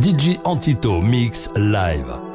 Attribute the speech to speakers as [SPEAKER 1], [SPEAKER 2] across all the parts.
[SPEAKER 1] DJ Antito Mix Live.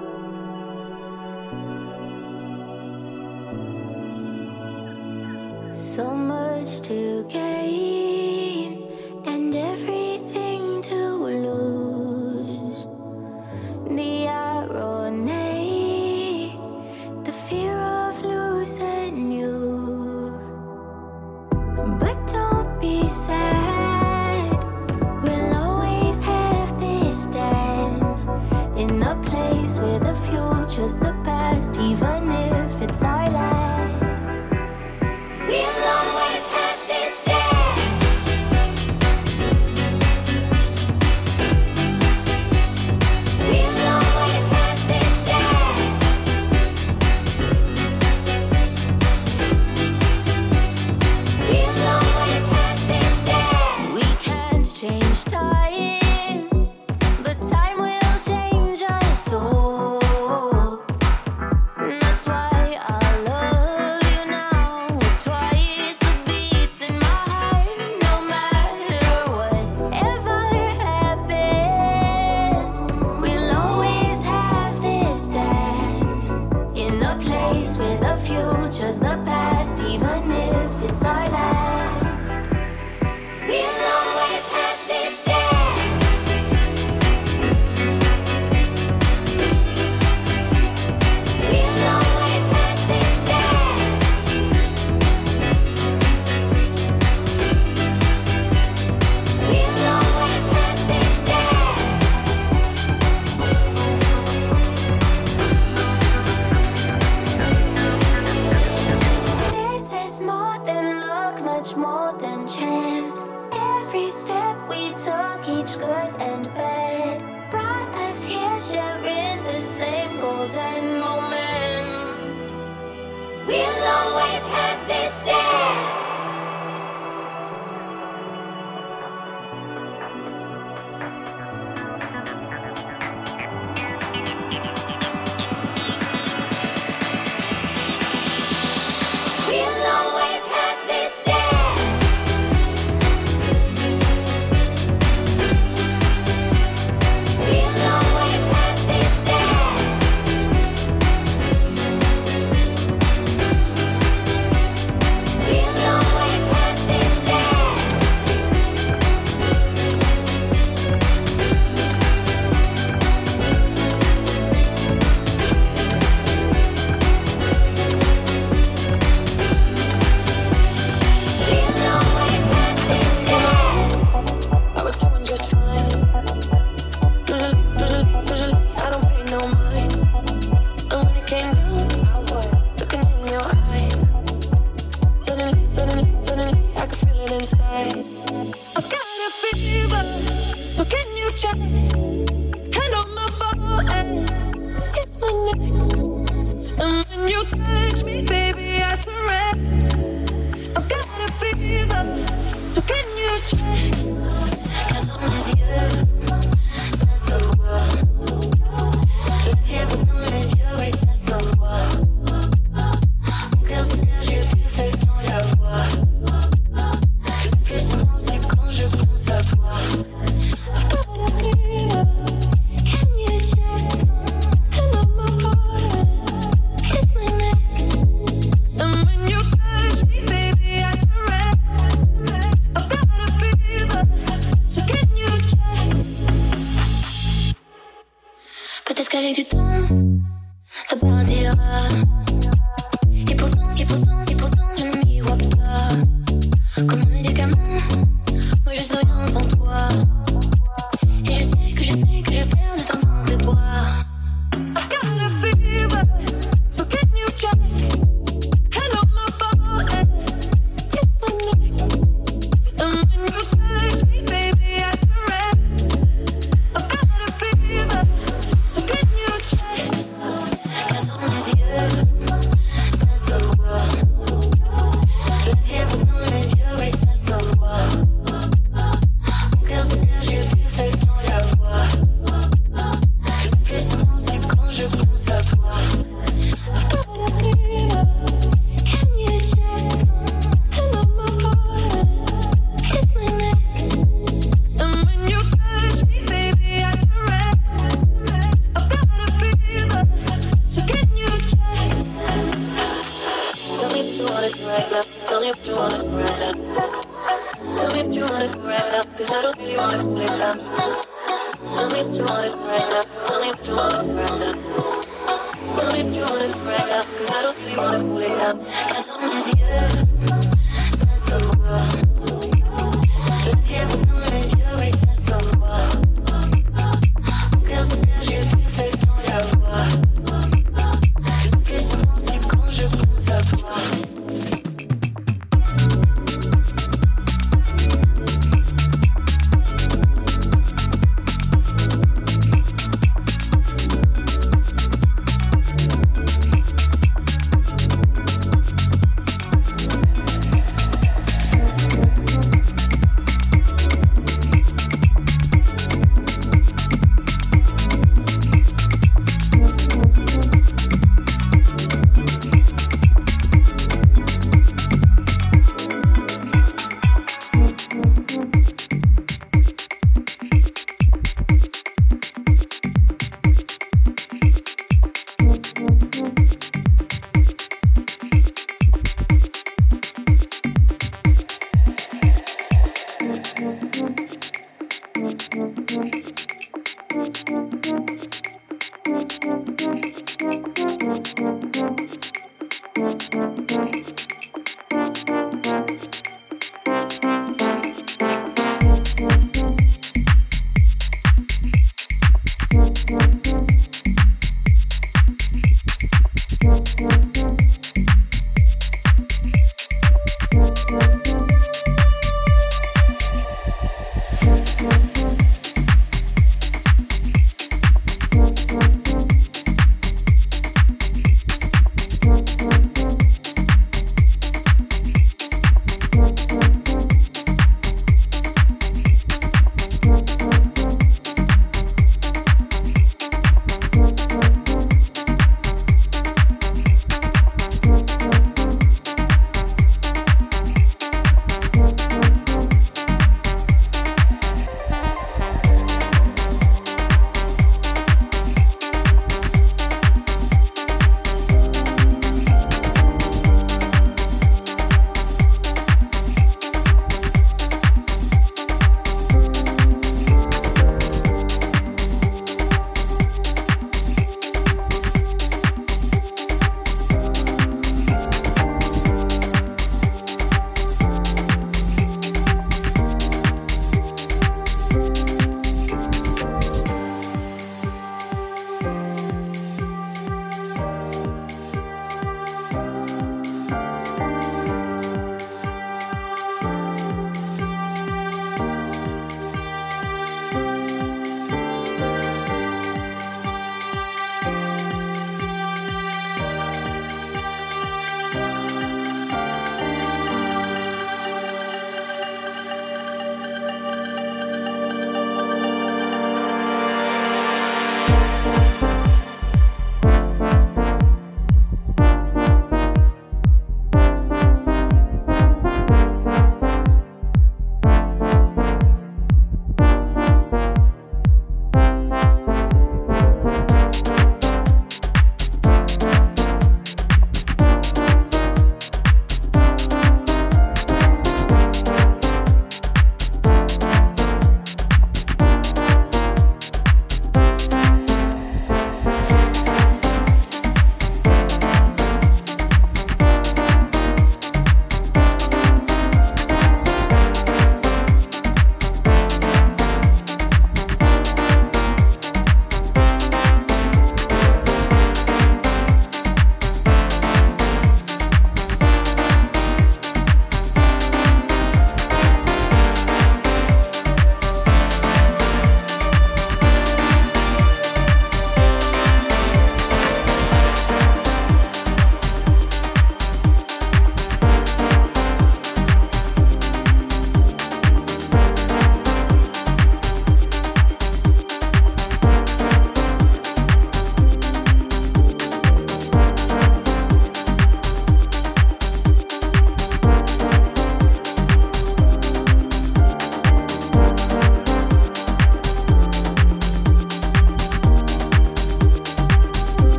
[SPEAKER 2] Every step we took, each good and bad, brought us here sharing the same golden moment. We'll always have this.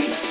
[SPEAKER 3] Bye.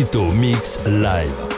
[SPEAKER 1] Tito Mix Live.